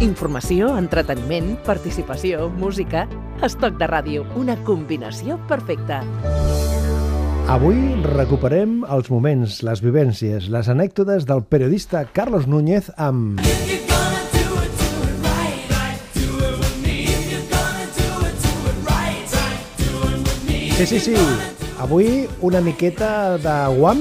Informació, entreteniment, participació, música... Estoc de ràdio, una combinació perfecta. Avui recuperem els moments, les vivències, les anècdotes del periodista Carlos Núñez amb... Sí, sí, sí. Avui una miqueta de guam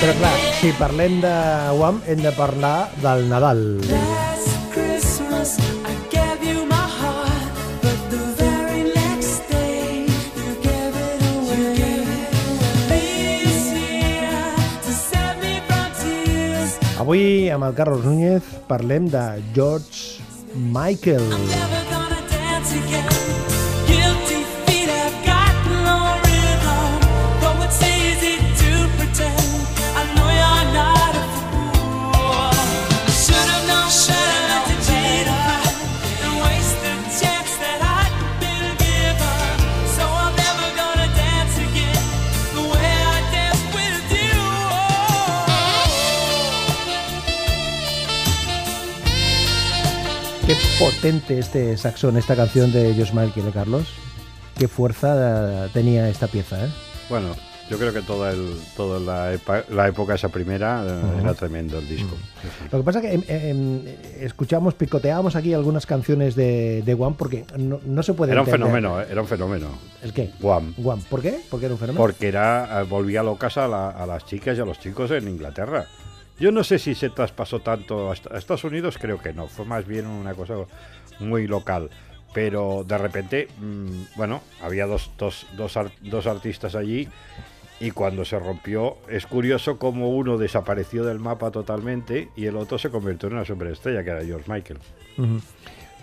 Però clar, si parlem de Guam, hem de parlar del Nadal. Avui, amb el Carlos Núñez, parlem de George Michael. Potente este saxón, esta canción de George Michael, ¿eh, Carlos? Qué fuerza eh, tenía esta pieza, ¿eh? Bueno, yo creo que toda, el, toda la, epa- la época esa primera eh, era tremendo el disco. Lo que pasa que em, em, escuchamos, picoteábamos aquí algunas canciones de, de Guam porque no, no se puede Era un fenómeno, eh, era un fenómeno. ¿El qué? Guam. Guam. ¿Por qué? ¿Por qué era un fenómeno? Porque era, eh, volvía locas a, la- a las chicas y a los chicos en Inglaterra. Yo no sé si se traspasó tanto a Est- a Estados Unidos, creo que no. Fue más bien una cosa muy local. Pero de repente, mm, bueno, había dos, dos, dos, ar- dos artistas allí y cuando se rompió, es curioso cómo uno desapareció del mapa totalmente y el otro se convirtió en una superestrella, que era George Michael.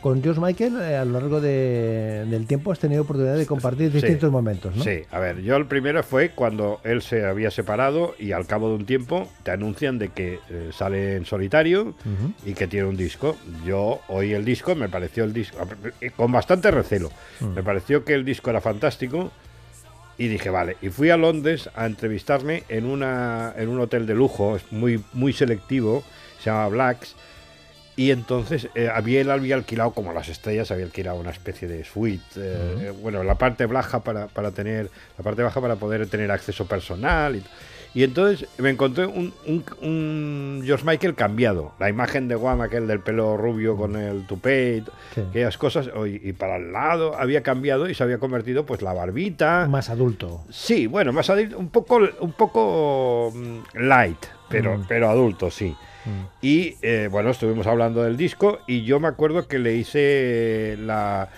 Con George Michael, eh, a lo largo de- del tiempo has tenido oportunidad de compartir Sí. distintos momentos, ¿no? Sí, a ver, yo el primero fue cuando él se había separado y al cabo de un tiempo te anuncian de que eh, sale en solitario y que tiene un disco. Yo oí el disco, me pareció el disco, eh, con bastante recelo, Mm. me pareció que el disco era fantástico y dije, vale, y fui a Londres a entrevistarme en, una, en un hotel de lujo, es muy, muy selectivo, se llama Blacks. Y entonces eh, había, él había alquilado, como las estrellas, había alquilado una especie de suite. eh, eh, bueno, la parte baja para, para tener, la parte baja para poder tener acceso personal. Y, y entonces me encontré un, un- un George Michael cambiado. La imagen de Guam, aquel del pelo rubio con el tupé, Sí. aquellas cosas. Y, y para el lado había cambiado y se había convertido pues la barbita. Más adulto. Sí, bueno, más adulto, un poco, un poco mm, light, pero, pero adulto, sí. Y eh, bueno, estuvimos hablando del disco y yo me acuerdo que le hice la...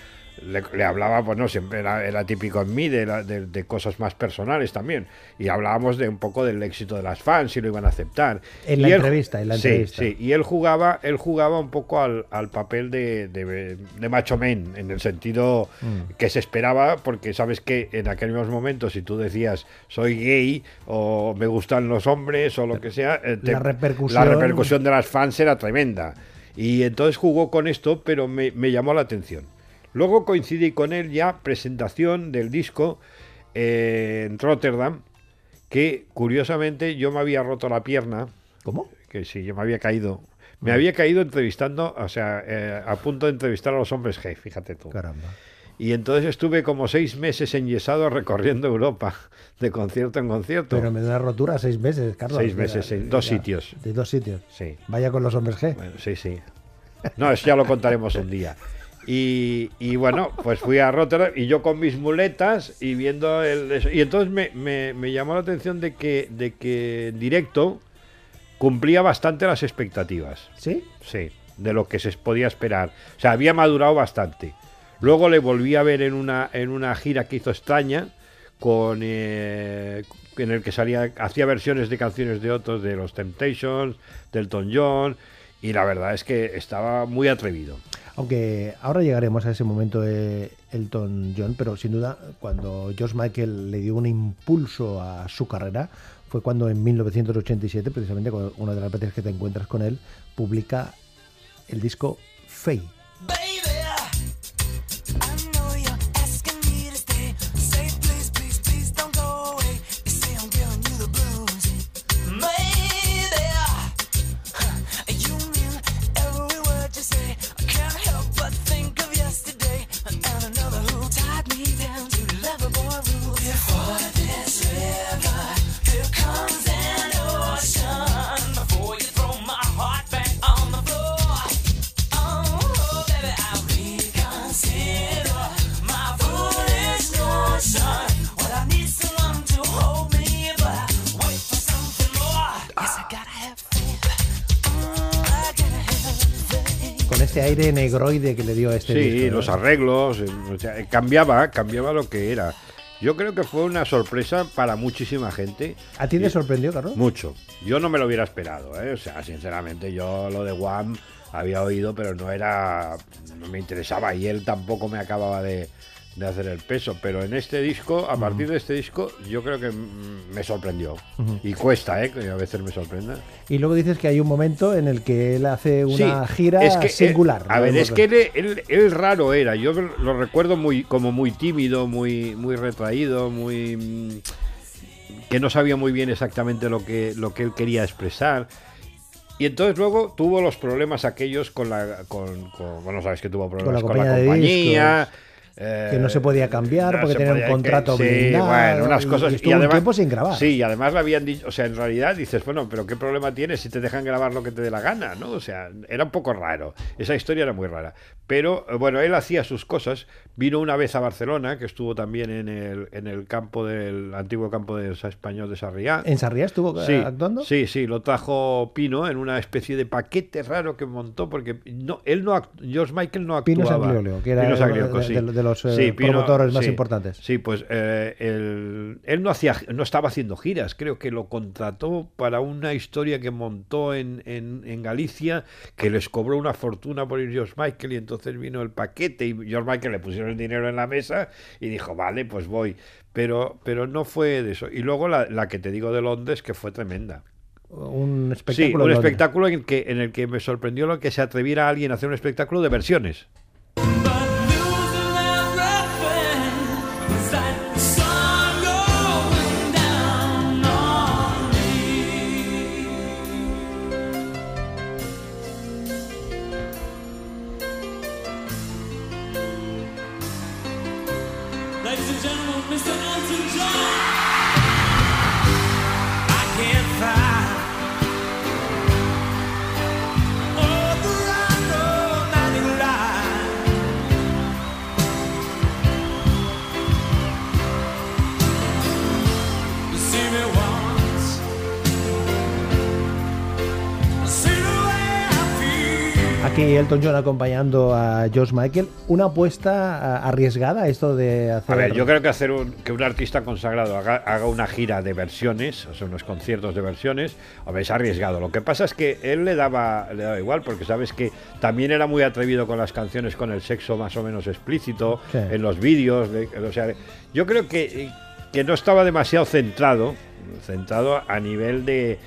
Le, le hablaba, pues no, siempre era, era típico en mí de, la- de- de cosas más personales también. Y hablábamos de un poco del éxito de las fans, si lo iban a aceptar. En la Y él- entrevista, en la sí, entrevista. Sí, y él jugaba, él jugaba un poco al, al papel de, de, macho men, en el sentido Mm. que se esperaba, porque sabes que en aquellos momentos, si tú decías soy gay o me gustan los hombres o lo que sea, eh, La repercusión- la repercusión de las fans era tremenda. Y entonces jugó con esto, pero me, me llamó la atención. Luego coincidí con él ya presentación del disco eh, en Rotterdam, que curiosamente yo me había roto la pierna ¿Cómo? que sí, yo me había caído. Me había caído entrevistando, o sea, eh, a punto de entrevistar a los hombres G, fíjate tú. Caramba. Y entonces estuve como seis meses enyesado recorriendo Europa, de concierto en concierto. Pero me da una rotura seis meses, Carlos. Seis meses, seis- mira, dos sitios. De dos sitios. Sí, Vaya con los hombres G. bueno, sí, sí. No, eso ya lo contaremos un día. Y, y bueno, pues fui a Rotterdam y yo con mis muletas y viendo el... eso. Y entonces me, me- me llamó la atención de que, de que en directo cumplía bastante las expectativas. ¿Sí? Sí, de lo que se podía esperar. O sea, había madurado bastante. Luego le volví a ver en una, en una gira que hizo extraña, con, eh, en el que salía, hacía versiones de canciones de otros, de los Temptations, del Elton John, y la verdad es que estaba muy atrevido. Aunque ahora llegaremos a ese momento de Elton John, pero sin duda cuando George Michael le dio un impulso a su carrera fue cuando en 1987, precisamente una de las veces que te encuentras con él, publica el disco Faye. Este aire negroide que le dio a este sí, disco, ¿no? los arreglos, eh, o sea, cambiaba, cambiaba lo que era. Yo creo que fue una sorpresa para muchísima gente. ¿A ti te sorprendió, Carlos? Mucho. Yo no me lo hubiera esperado, ¿eh? O sea, sinceramente, yo lo de Wham había oído, pero no era. No me interesaba y él tampoco me acababa de, de hacer el peso. Pero en este disco, a partir de este disco, yo creo que me sorprendió. Y cuesta, ¿eh? Que a veces me sorprenda. Y luego dices que hay un momento en el que él hace una Sí, gira es que, singular. a ver, es que él, él- él raro era. Yo lo recuerdo muy como muy tímido, muy muy retraído, muy mm, que no sabía muy bien exactamente lo que lo que él quería expresar. Y entonces luego tuvo los problemas aquellos con la con, con- bueno, sabes que tuvo problemas con la compañía. Eh, Que no se podía cambiar porque se tenía un contrato sí, blindado bueno, unas y- cosas y estuvo un tiempo sin grabar. Sí, y además le habían dicho, o sea, en realidad dices, bueno, pero qué problema tienes si te dejan grabar lo que te dé la gana, ¿no? O sea, era un poco raro. Esa historia era muy rara. Pero eh, bueno, él hacía sus cosas. Vino una vez a Barcelona, que estuvo también en el, en el campo del antiguo campo de español de Sarriá. ¿En Sarriá estuvo eh, Sí, actuando? sí, sí, lo trajo Pino en una especie de paquete raro que montó porque no, él no, George Michael no Pino actuaba. Sangliolio, que era Pino de- sí. de- de los, eh, Sí, Pino- promotores más sí. importantes. Sí, pues eh, él, él no hacía, no estaba haciendo giras, creo que lo contrató para una historia que montó en, en, en Galicia, que les cobró una fortuna por ir George Michael y entonces vino el paquete y George Michael le pusieron el dinero en la mesa y dijo, vale, pues voy. Pero, pero no fue de eso. Y luego la, la que te digo de Londres, que fue tremenda. Un Sí, espectáculo. un en Londres. espectáculo en el, que, en el que me sorprendió lo que se atreviera alguien a hacer un espectáculo de versiones. Aquí Elton John acompañando a George Michael. Una apuesta arriesgada esto de hacer. A ver, yo creo que hacer un, que un artista consagrado haga, haga una gira de versiones, o sea, unos conciertos de versiones, hombre, es arriesgado. Lo que pasa es que él le daba, le daba igual, porque sabes que también era muy atrevido con las canciones, con el sexo más o menos explícito, Sí. en los vídeos. O sea, yo creo que, que no estaba demasiado centrado, centrado a nivel de,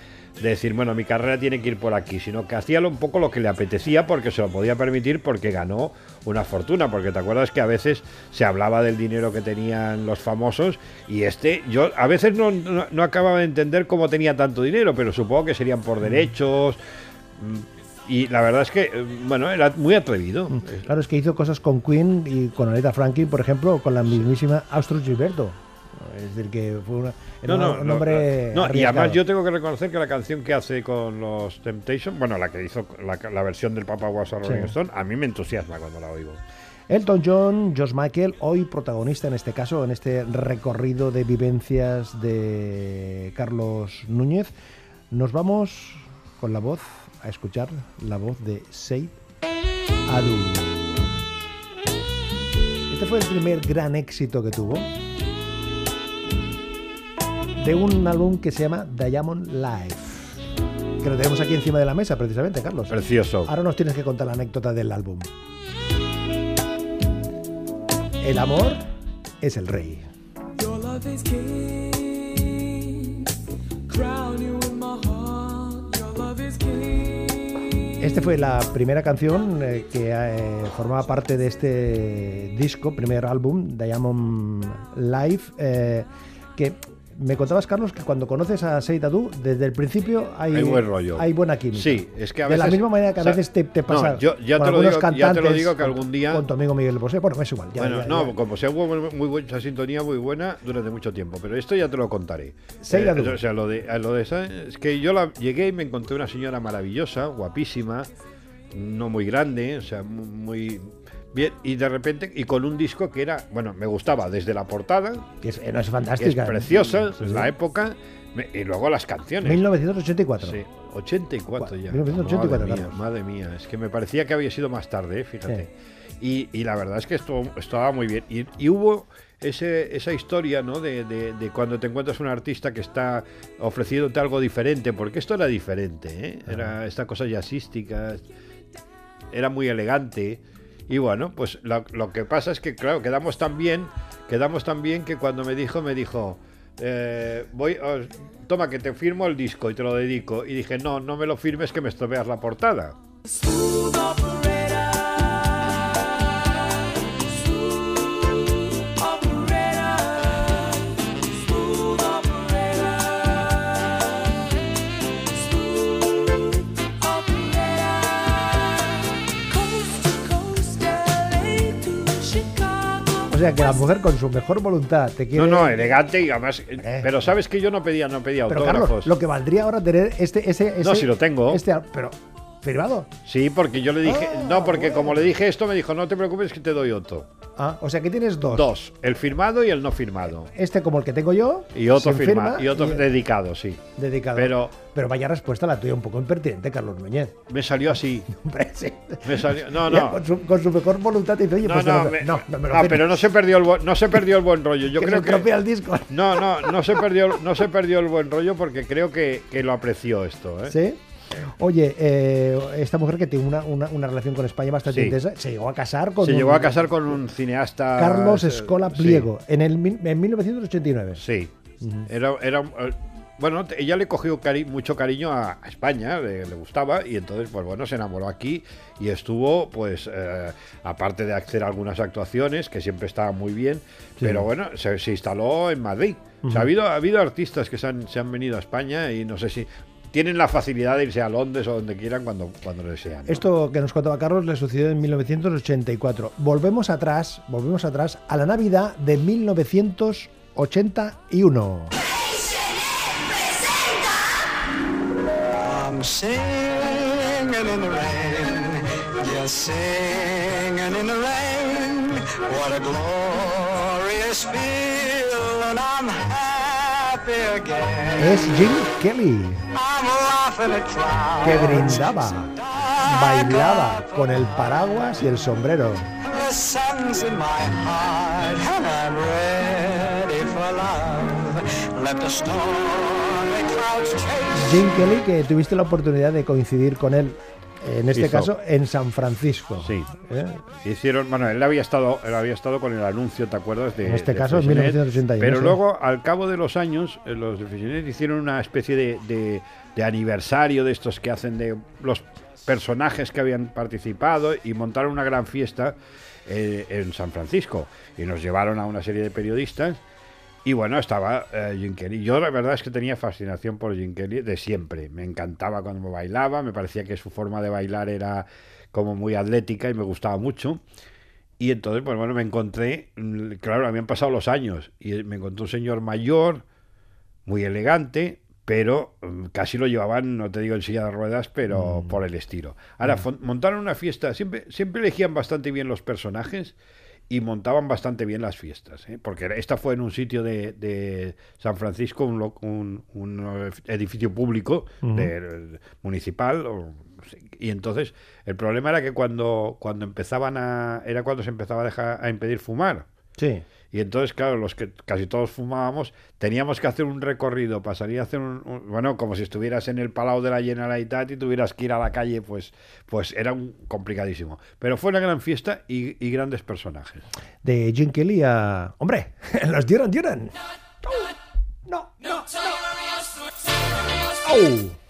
de decir, bueno, mi carrera tiene que ir por aquí, sino que hacía un poco lo que le apetecía porque se lo podía permitir porque ganó una fortuna, porque te acuerdas que a veces se hablaba del dinero que tenían los famosos y este, yo a veces no, no, no acababa de entender cómo tenía tanto dinero, pero supongo que serían por derechos. mm, Y la verdad es que, eh, bueno, era muy atrevido. Claro, es que hizo cosas con Queen y con Aretha Franklin, por ejemplo, con la mismísima Austro Gilberto. Es decir, que fue una, No, no, un hombre. no, y además yo tengo que reconocer que la canción que hace con los Temptation, bueno, la que hizo la, la versión del Papa Was a Rolling Sí. Stone, a mí me entusiasma cuando la oigo. Elton John, George Michael, hoy protagonista en este caso, en este recorrido de vivencias de Carlos Núñez. Nos vamos con la voz, a escuchar la voz de Seid Adu. Este fue el primer gran éxito que tuvo de un álbum que se llama Diamond Life, que lo tenemos aquí encima de la mesa precisamente, Carlos. Precioso. Ahora nos tienes que contar la anécdota del álbum. El amor es el rey. Your love is king. Crown you in my heart. Your love is king. Esta fue la primera canción eh, que eh, formaba parte de este disco, primer álbum, Diamond Life, eh, que me contabas, Carlos, que cuando conoces a Seid Adu, desde el principio hay, Hay buen rollo. hay buena química. Sí, es que a de la veces- misma manera que a o sea, veces te, te no, pasa yo ya con te lo digo- ya te lo digo que algún día- Con tu amigo Miguel Bosé. Bueno, es igual. ya, bueno, ya, no, como sea hubo muy buena sintonía muy buena durante mucho tiempo, pero esto ya te lo contaré. Eh, Seid Adu. o sea, lo de, lo de esa, es que yo la, llegué y me encontré una señora maravillosa, guapísima, no muy grande, o sea, mu- muy bien, y de repente, y con un disco que era, bueno, me gustaba desde la portada, Que es, eh, es fantástica. preciosa, Sí, es sí. la época, y luego las canciones. 1984. Sí. 84 ya. 1984, madre mía, madre mía. Es que me parecía que había sido más tarde, eh, fíjate. Y, y la verdad es que esto estaba muy bien. Y, y hubo ese, esa historia, ¿no? De, de- de cuando te encuentras un artista que está ofreciéndote algo diferente, porque esto era diferente, ¿eh? Era esta cosa jazzística, era muy elegante. Y bueno, pues lo, que pasa es que, claro, quedamos tan bien, quedamos tan bien que cuando me dijo, me dijo, eh, voy, toma que te firmo el disco y te lo dedico. Y dije, no, no me lo firmes que me estropeas la portada. Sea que la mujer con su mejor voluntad te quiere. No, no, elegante y además. Pero sabes que yo no pedía, no pedía Pero autógrafos. Carlos, lo que valdría ahora tener este, ese, ese No, si lo tengo. Este, pero firmado. Sí, porque yo le dije, Ah, no, porque bueno. como le dije esto, me dijo, no te preocupes que te doy otro. Ah, o sea que tienes dos. Dos, el firmado y el no firmado. Este como el que tengo yo. Y otro firmado, firma y otro y- dedicado, sí. dedicado. Pero Pero vaya respuesta la tuya, un poco impertinente, Carlos Núñez. me salió así. Me salió, no, no. Con, su, con su mejor voluntad dice, oye, No, pues no, no, me- no, no me lo ah, pero no se perdió el no se perdió el buen rollo. Yo que creo se que el disco. no, no, no se perdió, no se perdió el buen rollo porque creo que, que lo apreció esto, ¿eh? ¿Sí? Oye, eh, esta mujer que tiene una, una, una relación con España bastante Sí. intensa, se llegó a casar con Se un- llegó a casar con un cineasta Carlos eh, Escola sí, Pliego en, el, en 1989. Sí. Era, era, eh, bueno, ella le cogió cari- mucho cariño a, a España, le, le gustaba, y entonces, pues bueno, se enamoró aquí y estuvo, pues, eh, aparte de hacer algunas actuaciones, que siempre estaban muy bien, pero bueno, se, se instaló en Madrid. O sea, ha habido, ha habido artistas que se han, se han venido a España y no sé si tienen la facilidad de irse a Londres o donde quieran cuando, cuando desean. ¿no? Esto que nos contaba Carlos le sucedió en 1984. Volvemos atrás, volvemos atrás a la Navidad de 1981. I'm singing in the rain, just singing in the rain. What a glorious feeling, I'm happy again. Es Jim Kelly, que brindaba, bailaba con el paraguas y el sombrero. Jim Kelly, que tuviste la oportunidad de coincidir con él, en este Hizo. caso en San Francisco. Sí. ¿Eh? Hicieron, bueno, él había estado, él había estado con el anuncio, ¿te acuerdas? De, En este de caso, en Freixenet, 1981, Pero sí. luego, al cabo de los años, eh, los de Freixenet hicieron una especie de, de- de aniversario de estos que hacen de los personajes que habían participado y montaron una gran fiesta eh, en San Francisco. Y nos llevaron a una serie de periodistas. Y bueno, estaba eh, Jim Kelly. Yo la verdad es que tenía fascinación por Jim Kelly de siempre. Me encantaba cuando bailaba, me parecía que su forma de bailar era como muy atlética y me gustaba mucho. Y entonces, pues bueno, me encontré, mm, claro, habían pasado los años y me encontré un señor mayor, muy elegante, pero mm, casi lo llevaban, no te digo en silla de ruedas, pero por el estilo. Ahora, fon- montaron una fiesta, siempre, siempre elegían bastante bien los personajes y montaban bastante bien las fiestas, ¿eh? porque esta fue en un sitio de, de San Francisco, un, un- un edificio público de- municipal, o- y entonces el problema era que cuando, cuando empezaban a, era cuando se empezaba a dejar a impedir fumar. Sí. Y entonces, claro, los que casi todos fumábamos, teníamos que hacer un recorrido salir a hacer un, un- bueno, como si estuvieras en el Palau de la Generalitat y tuvieras que ir a la calle, pues, pues era un complicadísimo. Pero fue una gran fiesta y, y grandes personajes. De Jim Kelly a. ¡Hombre! ¡Los Duran Duran! ¡No! ¡No! ¡Au! Notorious.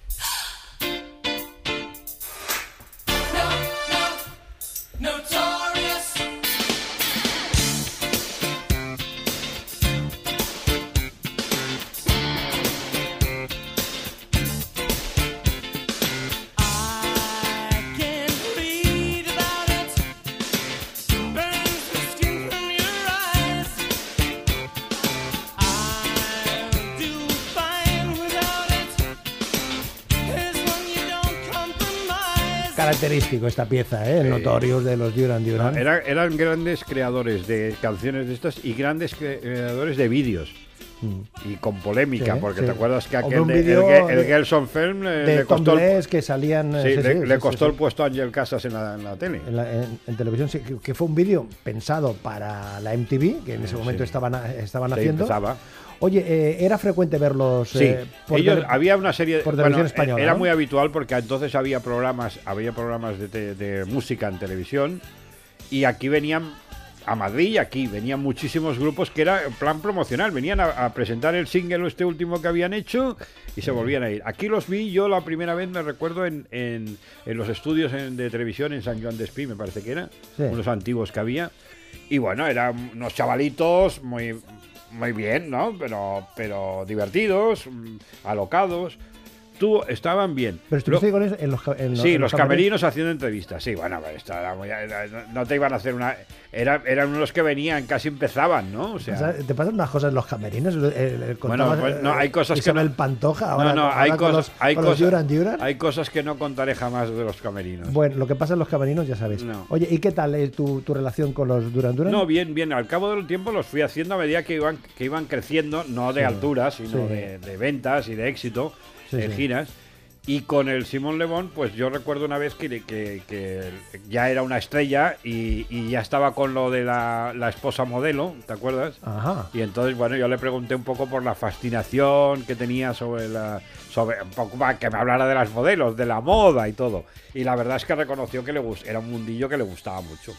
Característico esta pieza, ¿eh? El Notorious de los Duran Duran. Era- eran grandes creadores de canciones de estas y grandes cre- creadores de vídeos. y con polémica, Sí, porque sí. te acuerdas que aquel de- el, el Gelson Film eh, de le costó, el, que salían... eh, sí, le, le costó el puesto a Ángel Casas en la, en la tele. en, la- en- en televisión, que, fue un vídeo pensado para la MTV, que en ese momento Sí. estaban, estaban haciendo. empezaba. Oye, eh, ¿era frecuente verlos Sí, eh, por ellos, tele- había una serie por bueno, televisión española, Era ¿no? muy habitual porque entonces había programas, había programas de, te- de música en televisión y aquí venían a Madrid y aquí venían muchísimos grupos que era en plan promocional, venían a, a presentar el single este último que habían hecho y se volvían a ir. Aquí los vi yo la primera vez, me recuerdo, en, en- en los estudios en- de televisión en San Juan de Espí, me parece que era, Sí. unos antiguos que había. Y bueno, eran unos chavalitos muy, muy bien, ¿no? Pero, pero divertidos, mm, alocados. Estaban bien. Pero estuviste Lo- con eso en los, en Sí, en los camerinos haciendo entrevistas. Sí, bueno, muy- era- no- te iban a hacer una. Era, eran unos que venían, casi empezaban, ¿no? O sea, ¿Te pasan unas cosas en los camerinos? Eh, eh, Bueno, pues, no, eh, hay cosas que no- Pantoja, ahora, no, no, ahora hay cosas, los, hay, los cosas Duran Duran. hay cosas que no contaré jamás de los camerinos. Bueno, lo que pasa en los camerinos ya sabes. No. Oye, ¿y qué tal es tu, tu relación con los Duran Duran? No, bien, bien. Al cabo del tiempo los fui haciendo a medida que iban, que iban creciendo, no de Sí, altura, sino sí. de, de ventas y de éxito, Sí, de sí. giras. Y con el Simón Lebón, pues yo recuerdo una vez que, que- que ya era una estrella y, y ya estaba con lo de la, la esposa modelo, ¿te acuerdas? Ajá. Y entonces, bueno, yo le pregunté un poco por la fascinación que tenía sobre la. sobre un poco para que me hablara de las modelos, de la moda y todo. Y la verdad es que reconoció que le gus- era un mundillo que le gustaba mucho.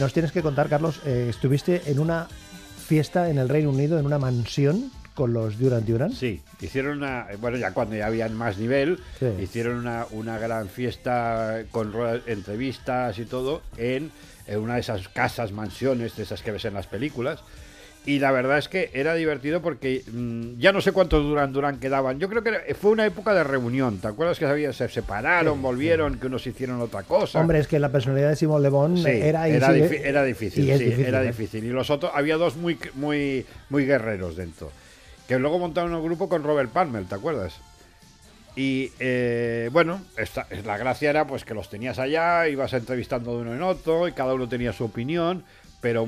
Nos tienes que contar, Carlos, eh, estuviste en una fiesta en el Reino Unido, en una mansión con los Duran Duran. Sí, hicieron una. Bueno, ya cuando ya habían más nivel, Sí. hicieron una, una gran fiesta con ruedas- entrevistas y todo en, en una de esas casas, mansiones, de esas que ves en las películas. Y la verdad es que era divertido porque mm, ya no sé cuántos Duran Duran quedaban. Yo creo que fue una época de reunión. ¿Te acuerdas que había- se separaron, Sí, volvieron, que unos hicieron otra cosa? Hombre, es que la personalidad de Simón Le Bon Sí, era, era, sigue- era difícil, sí, difícil, era ¿eh? difícil. Y los otros, había dos muy, muy, muy guerreros dentro. Que luego montaron un grupo con Robert Palmer, ¿te acuerdas? Y eh, bueno, esta, la gracia era pues que los tenías allá, ibas entrevistando de uno en otro y cada uno tenía su opinión, pero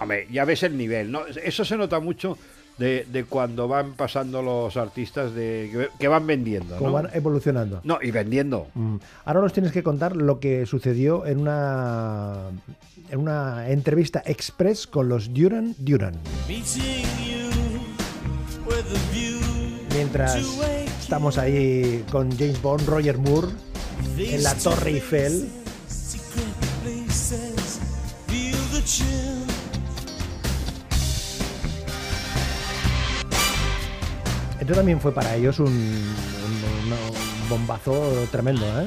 hombre, ya ves el nivel, ¿no? Eso se nota mucho de, de cuando van pasando los artistas de que, que van vendiendo, Como ¿no? van evolucionando. No, y vendiendo. Mm. Ahora nos tienes que contar lo que sucedió en una en una entrevista express con los Duran Duran. Mientras estamos ahí con James Bond, Roger Moore, en la Torre Eiffel. Esto también fue para ellos un, un- un- bombazo tremendo, ¿eh?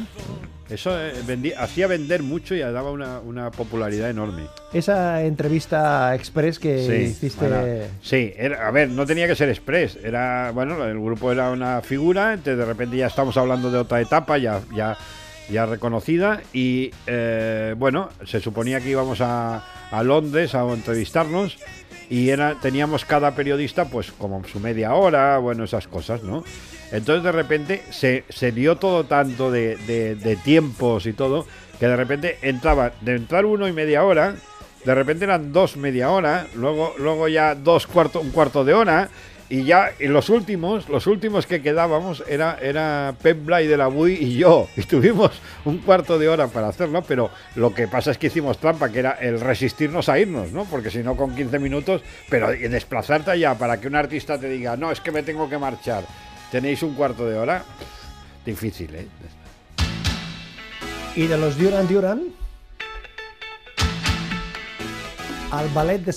Eso eh, hacía vender mucho y daba una, una popularidad enorme. Esa entrevista express que hiciste... bueno, sí, era- a ver, no tenía que ser express. Era, bueno, el grupo era una figura, entonces de repente ya estamos hablando de otra etapa, ya, ya, ya reconocida. Y eh, bueno, se suponía que íbamos a, a Londres a entrevistarnos. Y era, teníamos cada periodista, pues, como su media hora, bueno, esas cosas, ¿no? Entonces, de repente, se, se dio todo tanto de, de- tiempos y todo, que de repente entraba, de entrar uno y media hora, de repente eran dos media hora, luego, luego ya dos cuarto, un cuarto de hora, y ya los últimos, los últimos que quedábamos era, era Pep Blay de la Bui y yo, y tuvimos un cuarto de hora para hacerlo, pero lo que pasa es que hicimos trampa, que era el resistirnos a irnos, ¿no? Porque si no con 15 minutos, pero desplazarte allá para que un artista te diga, no, es que me tengo que marchar, tenéis un cuarto de hora, difícil, ¿eh? Y de los Duran Duran, al ballet de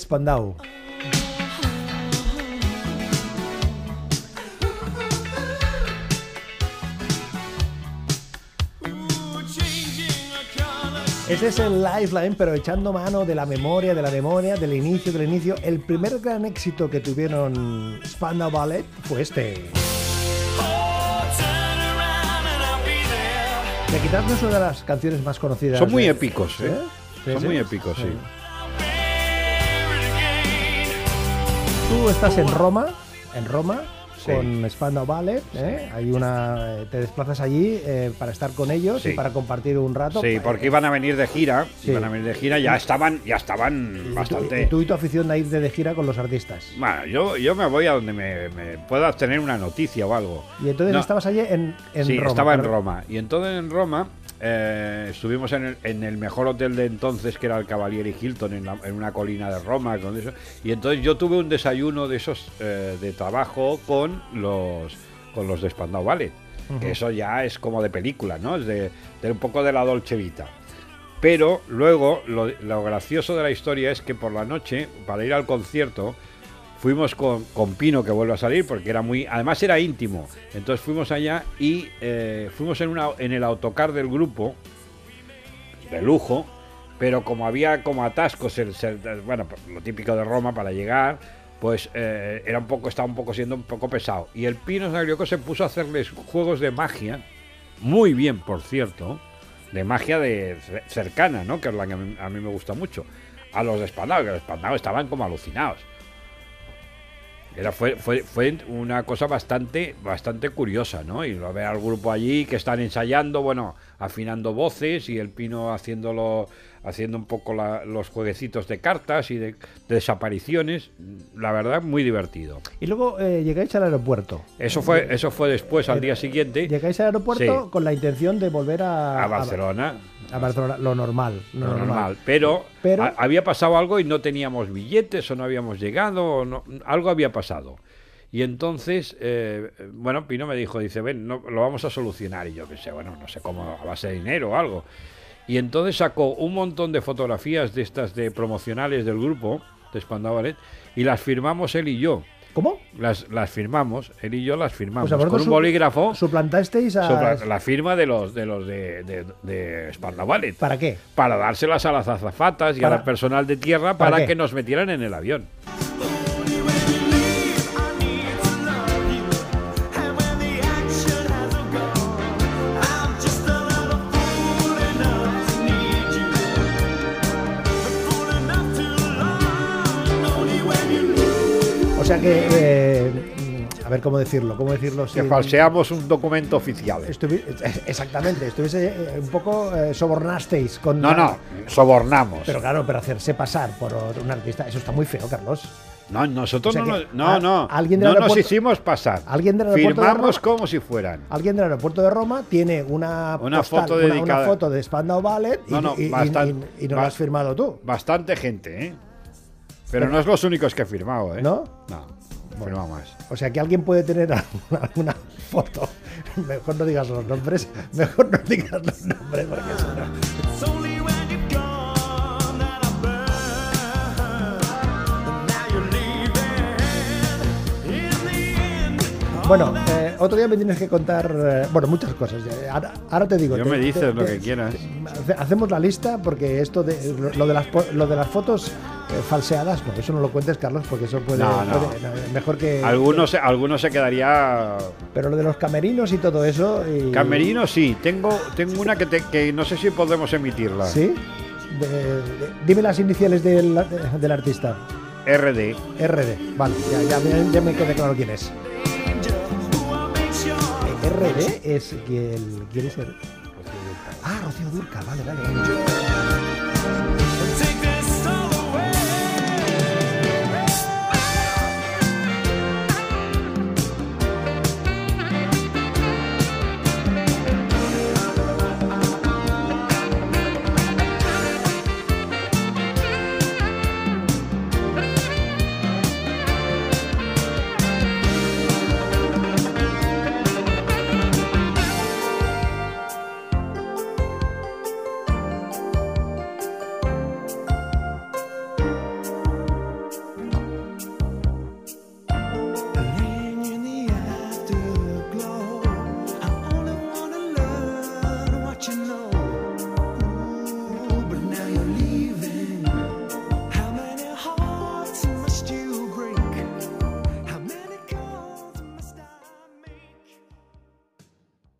Ese es el Lifeline, pero echando mano de la memoria, de la memoria, del inicio, del inicio. El primer gran éxito que tuvieron Spandau Ballet fue este. Que quizás no es una de las canciones más conocidas. Son muy de- épicos, ¿eh? Sí, Son sí. muy épicos, sí. Tú estás en Roma, en Roma, Sí. con Spandau Ballet. ¿eh? Hay una, eh, te desplazas allí eh, para estar con ellos Sí. y para compartir un rato. Sí, porque iban a venir de gira, Sí. iban a venir de gira, ya estaban, ya estaban bastante. Y tú y tu afición de irte de gira con los artistas. Bueno, yo, yo me voy a donde me, me pueda tener una noticia o algo. Y entonces No. estabas allí en, en sí, Roma. estaba en Roma. Y entonces en Roma eh, estuvimos en el, en el mejor hotel de entonces, que era el Cavalieri Hilton, en, la- en una colina de Roma. Con eso. Y entonces yo tuve un desayuno de esos eh, de trabajo con los, con los de Spandau Ballet. Que eso ya es como de película, ¿no? Es de, de un poco de la Dolce Vita. Pero luego, lo, lo gracioso de la historia es que por la noche, para ir al concierto, fuimos con, con Pino, que vuelve a salir, porque era muy. Además, era íntimo. Entonces fuimos allá y eh, fuimos en, una, en el autocar del grupo, de lujo, pero como había como atascos, el, bueno, lo típico de Roma para llegar, pues eh, era un poco, estaba un poco siendo un poco pesado. Y el Pino Sagrioco se puso a hacerles juegos de magia, muy bien, por cierto, de magia de ce- cercana, ¿no? Que es la que a mí, me gusta mucho. A los de Spandau, que los de Spandau estaban como alucinados. Era, fue, fue, fue una cosa bastante, bastante curiosa, ¿no? Y lo ver al grupo allí que están ensayando, bueno, afinando voces y el Pino haciéndolo, haciendo un poco la- los jueguecitos de cartas y de, de desapariciones. La verdad, muy divertido. Y luego eh, llegáis al aeropuerto. Eso fue, eso fue después, al día siguiente, Llegáis al aeropuerto Sí. con la intención de volver a, a Barcelona. A, Barcelona, lo normal. Lo, Lo normal. normal. Pero, Pero- ha- había pasado algo y no teníamos billetes o no habíamos llegado, o no- algo había pasado. Y entonces, eh, bueno, Pino me dijo, dice, ven, no, lo vamos a solucionar. Y yo pensé, bueno, no sé cómo, a base de dinero o algo. Y entonces sacó un montón de fotografías de estas de promocionales del grupo, de Spandau Ballet, y las firmamos él y yo. ¿Cómo? Las, las firmamos, él y yo las firmamos. Pues con un bolígrafo, Suplantasteis a. la firma de los de los de, de, de Spandau Ballet ¿Para qué? para dárselas a las azafatas y al personal de tierra ¿Para para, que nos metieran en el avión. O sea que. eh, a ver cómo decirlo. ¿Cómo decirlo? Que sin- falseamos un documento oficial. Estuvi- exactamente, estuviese eh, un poco eh, sobornasteis con. No, no, sobornamos. Pero claro, pero hacerse pasar por un artista, eso está muy feo, Carlos. no, nosotros O sea no, que no, no, alguien del no nos hicimos pasar. alguien del aeropuerto de Firmamos Roma- como si fueran. Alguien del aeropuerto de Roma tiene una, Una postal, foto una- una, foto de Spandau Ballet y, No, no, y- y- bastan- y- y no ba- lo has firmado tú. Bastante gente, ¿eh? Pero no es los únicos que he firmado, ¿eh? ¿No? No, firmado más. O sea que alguien puede tener alguna, alguna foto. Mejor no digas los nombres. Mejor no digas los nombres porque si no- Bueno, eh, otro día me tienes que contar, eh, bueno, muchas cosas. Ahora, ahora te digo. Yo te- me te- dices lo te- que quieras. hace- Hacemos la lista porque esto de lo- lo de las, po- lo de las fotos eh, falseadas, no, eso no lo cuentes, Carlos, porque eso puede, No, no. puede- no, mejor que. Algunos, se- algunos se quedaría Pero lo de los camerinos y todo eso. y- Camerino sí, tengo, tengo una que, te- que no sé si podemos emitirla. ¿Sí? De- de- dime las iniciales del, de- del artista. RD. RD. Vale, ya, ya, me- ya me queda claro quién es. Eh, RD es quién, quién es el. Ah, Rocío Durca, vale, vale. vale.